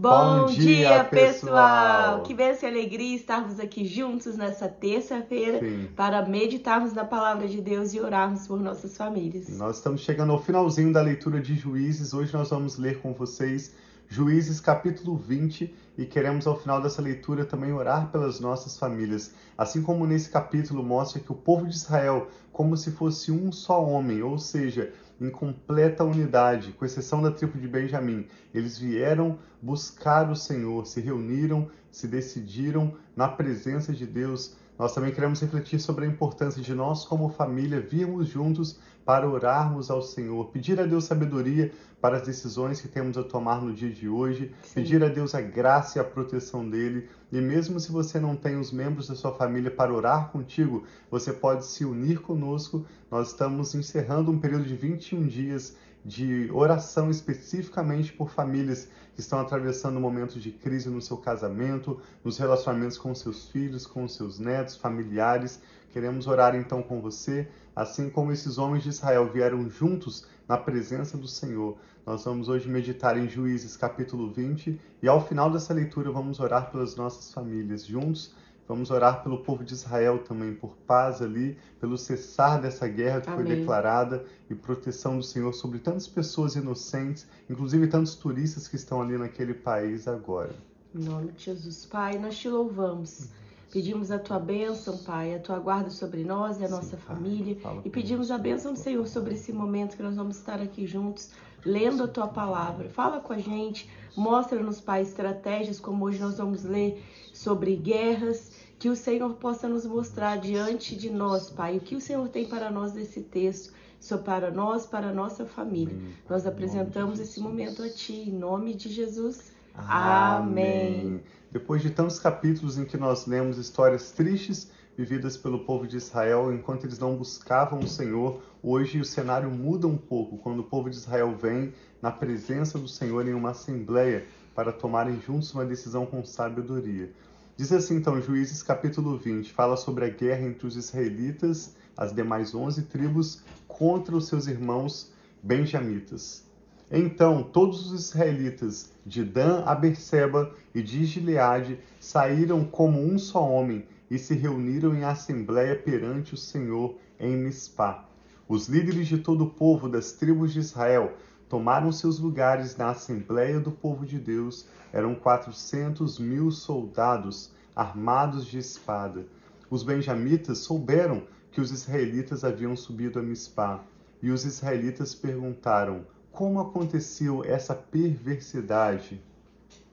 Bom, Bom dia, pessoal! Que bênção e alegria estarmos aqui juntos nessa terça-feira para meditarmos na palavra de Deus e orarmos por nossas famílias. Nós estamos chegando ao finalzinho da leitura de Juízes. Hoje nós vamos ler com vocês Juízes capítulo 20 e queremos ao final dessa leitura também orar pelas nossas famílias. Assim como nesse capítulo mostra que o povo de Israel, como se fosse um só homem, ou seja, em completa unidade, com exceção da tribo de Benjamim. Eles vieram buscar o Senhor, se reuniram, se decidiram na presença de Deus. Nós também queremos refletir sobre a importância de nós, como família, virmos juntos para orarmos ao Senhor, pedir a Deus sabedoria para as decisões que temos a tomar no dia de hoje, Sim. pedir a Deus a graça e a proteção dele. E mesmo se você não tem os membros da sua família para orar contigo, você pode se unir conosco. Nós estamos encerrando um período de 21 dias de oração especificamente por famílias que estão atravessando momentos de crise no seu casamento, nos relacionamentos com seus filhos, com seus netos, familiares. Queremos orar então com você, assim como esses homens de Israel vieram juntos na presença do Senhor. Nós vamos hoje meditar em Juízes capítulo 20 e ao final dessa leitura vamos orar pelas nossas famílias juntos Vamos orar pelo povo de Israel também, por paz ali, pelo cessar dessa guerra que Amém. foi declarada e proteção do Senhor sobre tantas pessoas inocentes, inclusive tantos turistas que estão ali naquele país agora. Em nome de Jesus, Pai, nós te louvamos. Pedimos a tua bênção, Pai, a tua guarda sobre nós e a Sim, nossa pai, família. E pedimos a bênção do Senhor sobre esse momento que nós vamos estar aqui juntos, lendo a tua palavra. Fala com a gente, mostra-nos, Pai, estratégias como hoje nós vamos ler sobre guerras que o Senhor possa nos mostrar diante de nós, Pai, o que o Senhor tem para nós nesse texto, só para nós, para a nossa família. Nós apresentamos esse momento a Ti, em nome de Jesus. Amém. Amém. Depois de tantos capítulos em que nós lemos histórias tristes vividas pelo povo de Israel enquanto eles não buscavam o Senhor, hoje o cenário muda um pouco quando o povo de Israel vem na presença do Senhor em uma assembleia para tomarem juntos uma decisão com sabedoria. Diz assim então Juízes capítulo 20, fala sobre a guerra entre os israelitas, as demais onze tribos, contra os seus irmãos benjamitas. Então todos os israelitas, de Dan a Berseba e de Gileade, saíram como um só homem e se reuniram em assembléia perante o Senhor em Mispá. Os líderes de todo o povo das tribos de Israel tomaram seus lugares na Assembleia do Povo de Deus eram quatrocentos mil soldados armados de espada. Os benjamitas souberam que os israelitas haviam subido a Mispá, e os israelitas perguntaram: como aconteceu essa perversidade?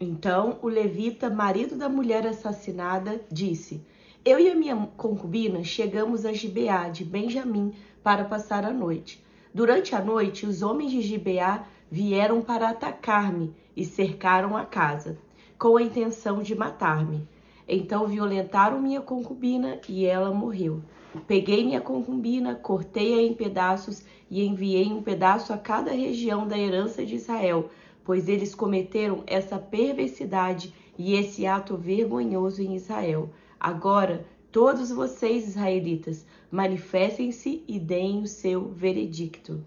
Então o levita, marido da mulher assassinada, disse: Eu e a minha concubina chegamos a Gibeá de Benjamim para passar a noite. Durante a noite, os homens de Gibeá vieram para atacar-me e cercaram a casa, com a intenção de matar-me. Então violentaram minha concubina e ela morreu. Peguei minha concubina, cortei-a em pedaços e enviei um pedaço a cada região da herança de Israel, pois eles cometeram essa perversidade e esse ato vergonhoso em Israel. Agora, todos vocês, israelitas, manifestem-se e deem o seu veredicto.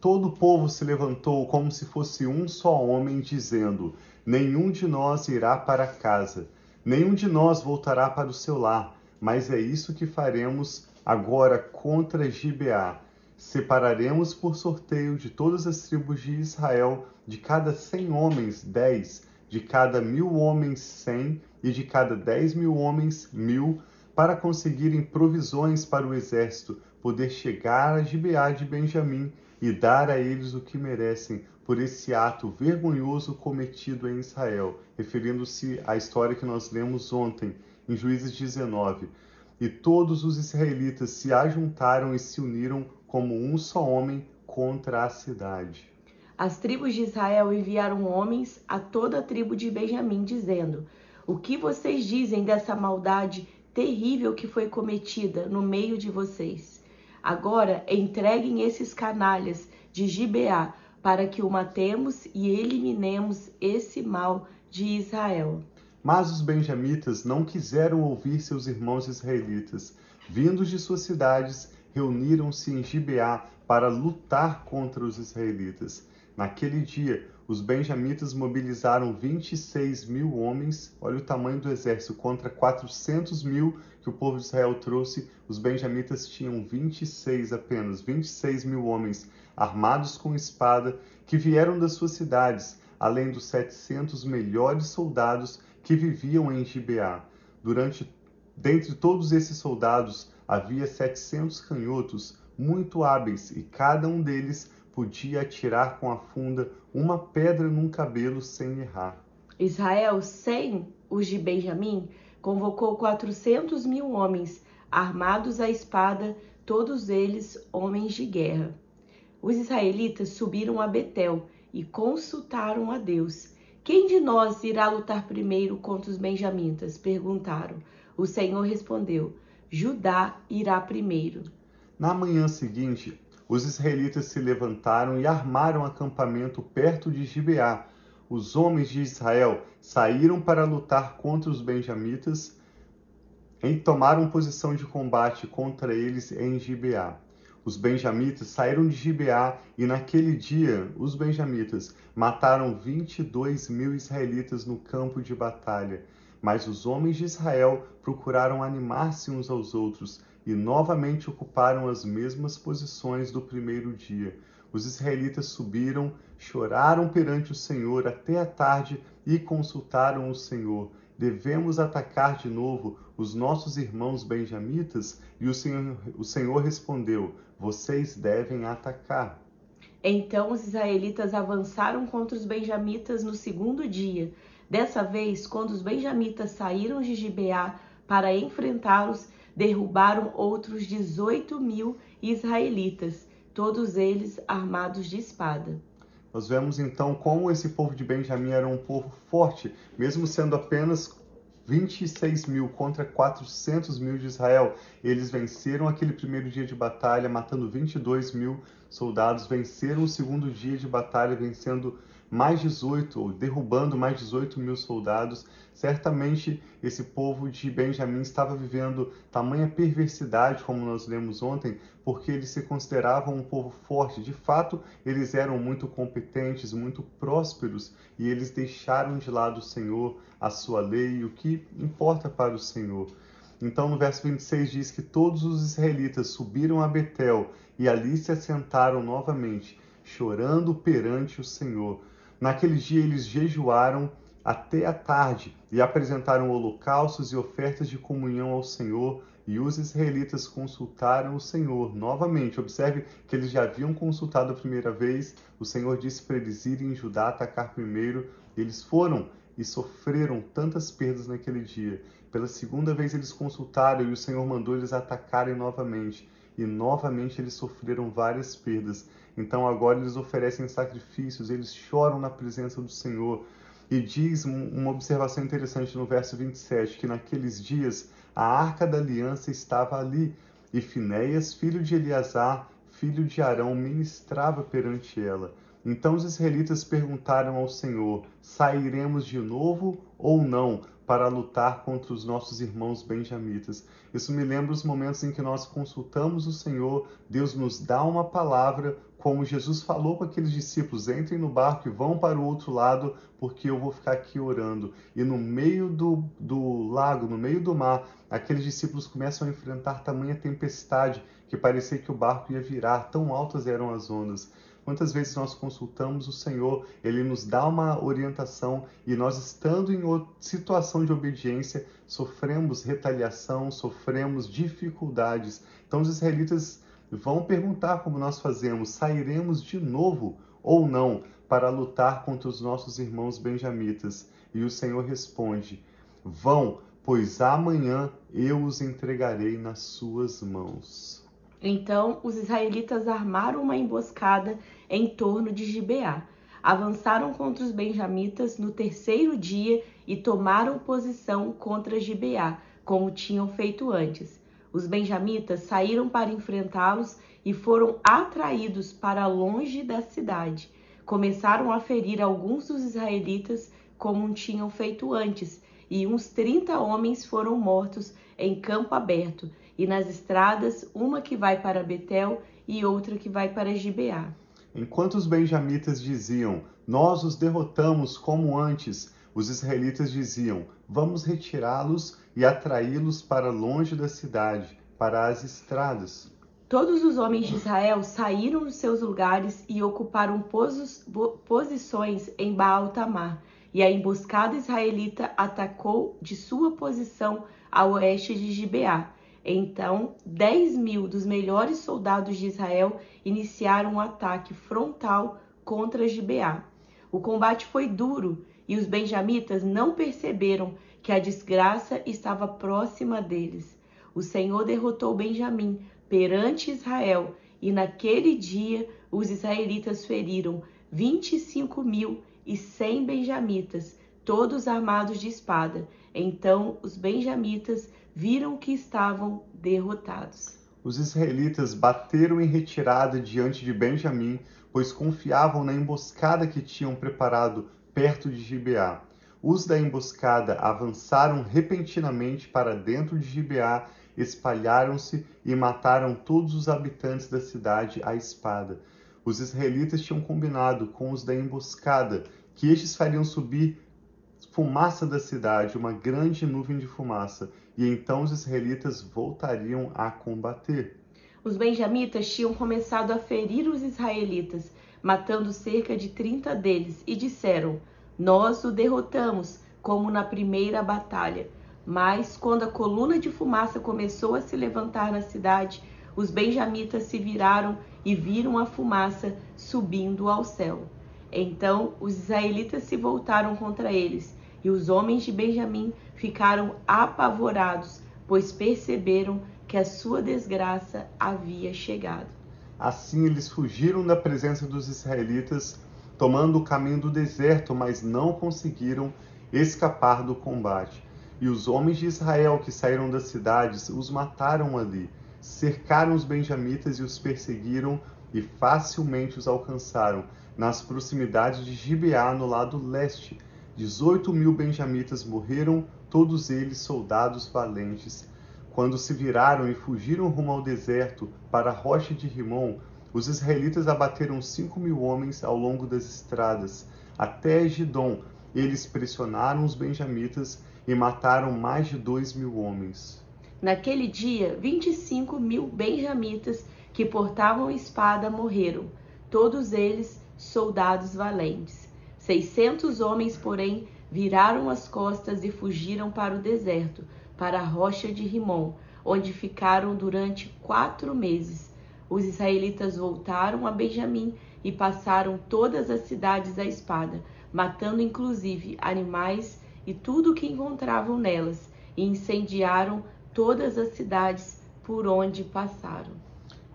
Todo o povo se levantou como se fosse um só homem, dizendo: Nenhum de nós irá para casa, nenhum de nós voltará para o seu lar, mas é isso que faremos agora contra Gibeá. Separaremos por sorteio de todas as tribos de Israel, de cada cem homens, dez, de cada mil homens, cem, e de cada dez mil homens, mil, para conseguirem provisões para o exército, poder chegar a Gibeá de Benjamim e dar a eles o que merecem por esse ato vergonhoso cometido em Israel, referindo-se à história que nós lemos ontem, em Juízes 19. E todos os israelitas se ajuntaram e se uniram como um só homem contra a cidade. As tribos de Israel enviaram homens a toda a tribo de Benjamim, dizendo: O que vocês dizem dessa maldade terrível que foi cometida no meio de vocês. Agora entreguem esses canalhas de Gibeá para que o matemos e eliminemos esse mal de Israel. Mas os benjamitas não quiseram ouvir seus irmãos israelitas. Vindos de suas cidades, reuniram-se em Gibeá para lutar contra os israelitas. Naquele dia, os benjamitas mobilizaram 26 mil homens, olha o tamanho do exército, contra 400 mil que o povo de Israel trouxe. Os benjamitas tinham 26 apenas, 26 mil homens armados com espada, que vieram das suas cidades, além dos 700 melhores soldados que viviam em Gibeá. Durante, dentre todos esses soldados, havia 700 canhotos muito hábeis, e cada um deles podia atirar com a funda uma pedra num cabelo sem errar. Israel, sem os de Benjamim, convocou quatrocentos mil homens, armados à espada, todos eles homens de guerra. Os israelitas subiram a Betel e consultaram a Deus. Quem de nós irá lutar primeiro contra os benjamitas? perguntaram. O Senhor respondeu: Judá irá primeiro. Na manhã seguinte, os israelitas se levantaram e armaram acampamento perto de Gibeá. Os homens de Israel saíram para lutar contra os benjamitas e tomaram posição de combate contra eles em Gibeá. Os benjamitas saíram de Gibeá e naquele dia os benjamitas mataram 22 mil israelitas no campo de batalha. Mas os homens de Israel procuraram animar-se uns aos outros e novamente ocuparam as mesmas posições do primeiro dia. Os israelitas subiram, choraram perante o Senhor até a tarde e consultaram o Senhor. Devemos atacar de novo os nossos irmãos benjamitas? E o Senhor, o Senhor respondeu: Vocês devem atacar. Então os israelitas avançaram contra os benjamitas no segundo dia. Dessa vez, quando os benjamitas saíram de Gibeá para enfrentá-los, derrubaram outros 18 mil israelitas, todos eles armados de espada. Nós vemos então como esse povo de Benjamim era um povo forte, mesmo sendo apenas 26 mil contra 400 mil de Israel. Eles venceram aquele primeiro dia de batalha, matando 22 mil soldados, venceram o segundo dia de batalha, vencendo mais 18, ou derrubando mais 18 mil soldados, certamente esse povo de Benjamim estava vivendo tamanha perversidade, como nós lemos ontem, porque eles se consideravam um povo forte. De fato, eles eram muito competentes, muito prósperos, e eles deixaram de lado o Senhor, a sua lei, e o que importa para o Senhor. Então, no verso 26 diz que todos os israelitas subiram a Betel e ali se assentaram novamente, chorando perante o Senhor. Naquele dia eles jejuaram até a tarde e apresentaram holocaustos e ofertas de comunhão ao Senhor, e os israelitas consultaram o Senhor novamente. Observe que eles já haviam consultado a primeira vez. O Senhor disse para eles irem em Judá atacar primeiro. Eles foram e sofreram tantas perdas naquele dia. Pela segunda vez eles consultaram e o Senhor mandou eles atacarem novamente. E novamente eles sofreram várias perdas. Então agora eles oferecem sacrifícios, eles choram na presença do Senhor. E diz uma observação interessante no verso 27, que naqueles dias a arca da aliança estava ali, e Finéias, filho de Eleazar, filho de Arão, ministrava perante ela. Então os israelitas perguntaram ao Senhor: Sairemos de novo ou não para lutar contra os nossos irmãos benjamitas? Isso me lembra os momentos em que nós consultamos o Senhor, Deus nos dá uma palavra, como Jesus falou com aqueles discípulos: entrem no barco e vão para o outro lado, porque eu vou ficar aqui orando. E no meio do, do lago, no meio do mar, aqueles discípulos começam a enfrentar tamanha tempestade que parecia que o barco ia virar, tão altas eram as ondas. Quantas vezes nós consultamos o Senhor, ele nos dá uma orientação e nós, estando em situação de obediência, sofremos retaliação, sofremos dificuldades. Então, os israelitas vão perguntar como nós fazemos: sairemos de novo ou não para lutar contra os nossos irmãos benjamitas? E o Senhor responde: vão, pois amanhã eu os entregarei nas suas mãos. Então os israelitas armaram uma emboscada em torno de Gibeá. Avançaram contra os benjamitas no terceiro dia e tomaram posição contra Gibeá, como tinham feito antes. Os benjamitas saíram para enfrentá-los e foram atraídos para longe da cidade. Começaram a ferir alguns dos israelitas, como tinham feito antes, e uns trinta homens foram mortos em campo aberto e nas estradas, uma que vai para Betel e outra que vai para Gibeá. Enquanto os benjamitas diziam: Nós os derrotamos como antes, os israelitas diziam: Vamos retirá-los e atraí-los para longe da cidade, para as estradas. Todos os homens de Israel saíram dos seus lugares e ocuparam posos, posições em Baal Tamar. E a emboscada israelita atacou de sua posição a oeste de Gibeá. Então, dez mil dos melhores soldados de Israel iniciaram um ataque frontal contra Gibeá. O combate foi duro e os benjamitas não perceberam que a desgraça estava próxima deles. O Senhor derrotou Benjamim perante Israel, e naquele dia os israelitas feriram vinte e cinco mil e cem benjamitas, todos armados de espada. Então os benjamitas viram que estavam derrotados. Os israelitas bateram em retirada diante de Benjamim, pois confiavam na emboscada que tinham preparado perto de Gibeá. Os da emboscada avançaram repentinamente para dentro de Gibeá espalharam-se e mataram todos os habitantes da cidade à espada. Os israelitas tinham combinado com os da emboscada que estes fariam subir fumaça da cidade, uma grande nuvem de fumaça, e então os israelitas voltariam a combater. Os benjamitas tinham começado a ferir os israelitas, matando cerca de trinta deles, e disseram: Nós o derrotamos, como na primeira batalha. Mas quando a coluna de fumaça começou a se levantar na cidade, os benjamitas se viraram e viram a fumaça subindo ao céu. Então os israelitas se voltaram contra eles, e os homens de Benjamim ficaram apavorados, pois perceberam que a sua desgraça havia chegado. Assim eles fugiram da presença dos israelitas, tomando o caminho do deserto, mas não conseguiram escapar do combate. E os homens de Israel que saíram das cidades os mataram ali, cercaram os benjamitas e os perseguiram e facilmente os alcançaram nas proximidades de Gibeá, no lado leste. Dezoito mil benjamitas morreram, todos eles soldados valentes. Quando se viraram e fugiram rumo ao deserto, para a rocha de Rimon, os israelitas abateram cinco mil homens ao longo das estradas, até Gidom. Eles pressionaram os benjamitas e mataram mais de dois mil homens. Naquele dia, vinte e cinco mil benjamitas que portavam espada morreram, todos eles soldados valentes. Seiscentos homens, porém, viraram as costas e fugiram para o deserto, para a rocha de Rimon, onde ficaram durante quatro meses. Os israelitas voltaram a Benjamim e passaram todas as cidades à espada, matando inclusive animais e tudo o que encontravam nelas, e incendiaram todas as cidades por onde passaram.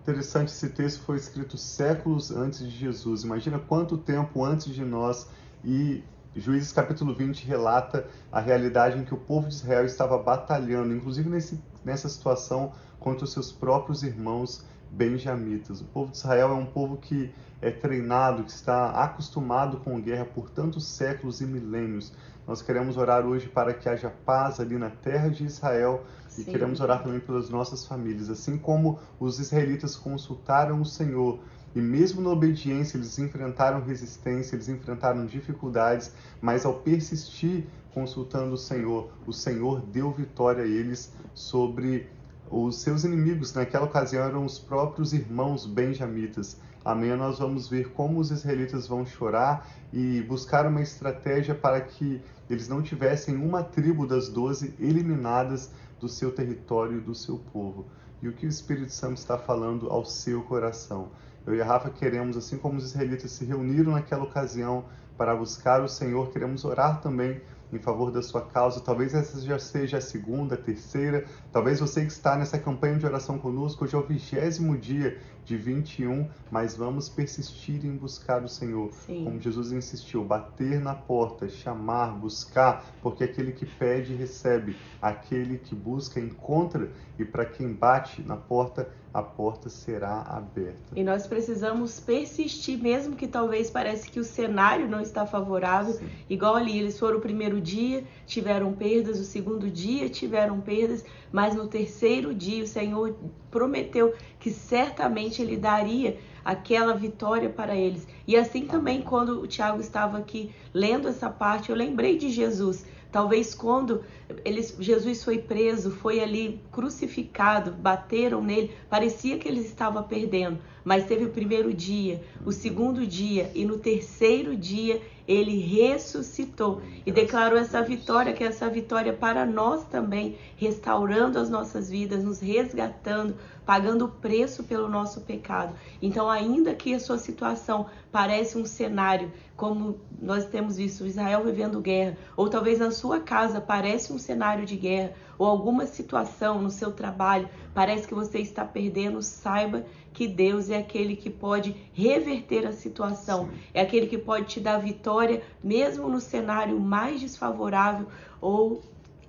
Interessante, esse texto foi escrito séculos antes de Jesus. Imagina quanto tempo antes de nós e Juízes capítulo 20 relata a realidade em que o povo de Israel estava batalhando, inclusive nesse, nessa situação, contra os seus próprios irmãos benjamitas. O povo de Israel é um povo que é treinado, que está acostumado com guerra por tantos séculos e milênios. Nós queremos orar hoje para que haja paz ali na terra de Israel Sim. e queremos orar também pelas nossas famílias. Assim como os israelitas consultaram o Senhor e mesmo na obediência eles enfrentaram resistência, eles enfrentaram dificuldades, mas ao persistir consultando o Senhor, o Senhor deu vitória a eles sobre os seus inimigos. Naquela ocasião eram os próprios irmãos benjamitas. Amanhã nós vamos ver como os israelitas vão chorar e buscar uma estratégia para que eles não tivessem uma tribo das doze eliminadas do seu território e do seu povo. E o que o Espírito Santo está falando ao seu coração? Eu e a Rafa queremos, assim como os israelitas se reuniram naquela ocasião para buscar o Senhor, queremos orar também em favor da sua causa. Talvez essa já seja a segunda, a terceira. Talvez você que está nessa campanha de oração conosco, hoje é o vigésimo dia de 21, mas vamos persistir em buscar o Senhor. Sim. Como Jesus insistiu, bater na porta, chamar, buscar, porque aquele que pede recebe, aquele que busca encontra, e para quem bate na porta, a porta será aberta. E nós precisamos persistir, mesmo que talvez pareça que o cenário não está favorável. Sim. Igual ali, eles foram o primeiro dia, tiveram perdas, o segundo dia tiveram perdas, mas no terceiro dia o Senhor prometeu que certamente ele daria aquela vitória para eles. E assim também, quando o Tiago estava aqui lendo essa parte, eu lembrei de Jesus. Talvez quando eles, Jesus foi preso, foi ali crucificado, bateram nele, parecia que ele estava perdendo, mas teve o primeiro dia, o segundo dia e no terceiro dia ele ressuscitou e declarou essa vitória, que é essa vitória para nós também, restaurando as nossas vidas, nos resgatando, pagando o preço pelo nosso pecado. Então, ainda que a sua situação parece um cenário como nós temos visto Israel vivendo guerra, ou talvez na sua casa parece um cenário de guerra, ou alguma situação no seu trabalho parece que você está perdendo, saiba que Deus é aquele que pode reverter a situação, Sim. é aquele que pode te dar vitória mesmo no cenário mais desfavorável ou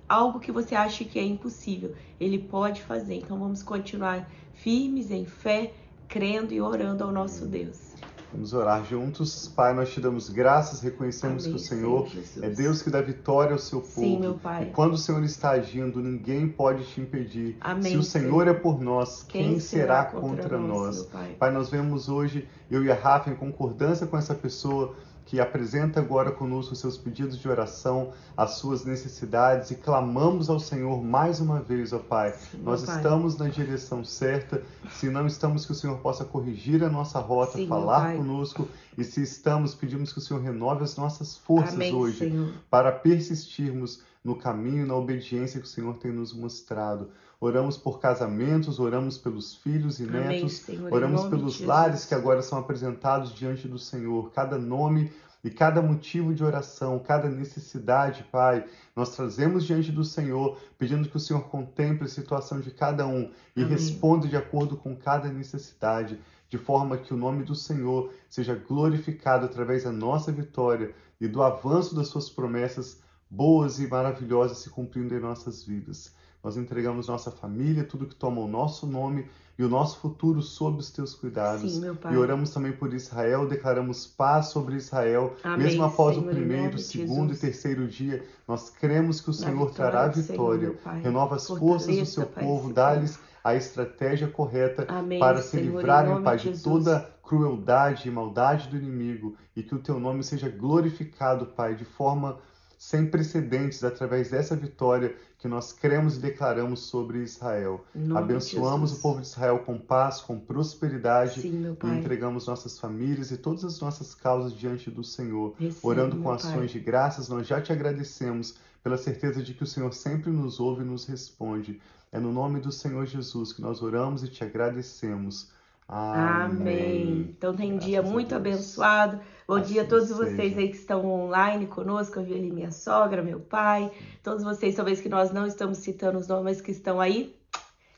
algo que você acha que é impossível. Ele pode fazer. Então vamos continuar firmes em fé, crendo e orando ao nosso Deus. Vamos orar juntos. Pai, nós te damos graças, reconhecemos Amém, que o Senhor Senhor é Deus que dá vitória ao seu povo. Sim, meu Pai. E quando o Senhor está agindo, ninguém pode te impedir. Amém, Se o Senhor, Senhor, é por nós, quem, quem será, contra, contra nós? nós? Pai? pai, nós vemos hoje eu e a Rafa em concordância com essa pessoa que apresenta agora conosco os seus pedidos de oração, as suas necessidades e clamamos ao Senhor mais uma vez, ó Pai. Sim, Nós pai. estamos na direção certa, se não estamos, que o Senhor possa corrigir a nossa rota, Sim, falar conosco e se estamos, pedimos que o Senhor renove as nossas forças Amém, hoje Senhor. para persistirmos no caminho na obediência que o Senhor tem nos mostrado. Oramos por casamentos, oramos pelos filhos e Amém, netos, Senhor, oramos pelos lares que agora são apresentados diante do Senhor. Cada nome e cada motivo de oração, cada necessidade, Pai, nós trazemos diante do Senhor, pedindo que o Senhor contemple a situação de cada um e Amém. responda de acordo com cada necessidade, de forma que o nome do Senhor seja glorificado através da nossa vitória e do avanço das suas promessas boas e maravilhosas se cumprindo em nossas vidas. Nós entregamos nossa família, tudo que toma o nosso nome e o nosso futuro sob os teus cuidados. Sim, e oramos também por Israel, declaramos paz sobre Israel, Amém, mesmo após Senhor, o primeiro, segundo e terceiro dia. Nós cremos que o Senhor trará vitória. Senhor, Renova as forças do seu povo, dá-lhes a estratégia correta Amém, para se Senhor, livrarem, Pai, de, de toda crueldade e maldade do inimigo e que o teu nome seja glorificado, Pai, de forma sem precedentes através dessa vitória que nós cremos e declaramos sobre Israel. Abençoamos o povo de Israel com paz, com prosperidade Sim, e entregamos nossas famílias e todas as nossas causas diante do Senhor. Recebe, Orando com ações pai. de graças, nós já te agradecemos pela certeza de que o Senhor sempre nos ouve e nos responde. É no nome do Senhor Jesus que nós oramos e te agradecemos. Amém. Então tem um dia muito abençoado. Bom assim dia a todos seja. vocês aí que estão online conosco. Eu vi ali minha sogra, meu pai, todos vocês, talvez que nós não estamos citando os nomes que estão aí.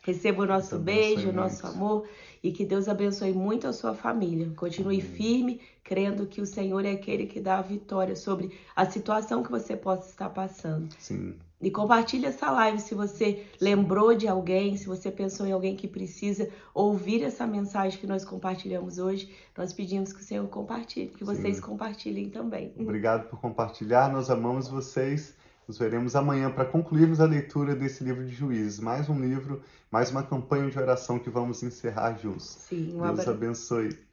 Receba o nosso beijo, o nosso amor e que Deus abençoe muito a sua família. Continue Amém. firme, crendo que o Senhor é aquele que dá a vitória sobre a situação que você possa estar passando. Sim. E compartilhe essa live se você lembrou de alguém, se você pensou em alguém que precisa ouvir essa mensagem que nós compartilhamos hoje. Nós pedimos que o Senhor compartilhe, que vocês Sim. compartilhem também. Obrigado por compartilhar, nós amamos vocês. Nos veremos amanhã para concluirmos a leitura desse livro de Juízes. Mais um livro, mais uma campanha de oração que vamos encerrar juntos. Sim, um Deus abraço. abençoe.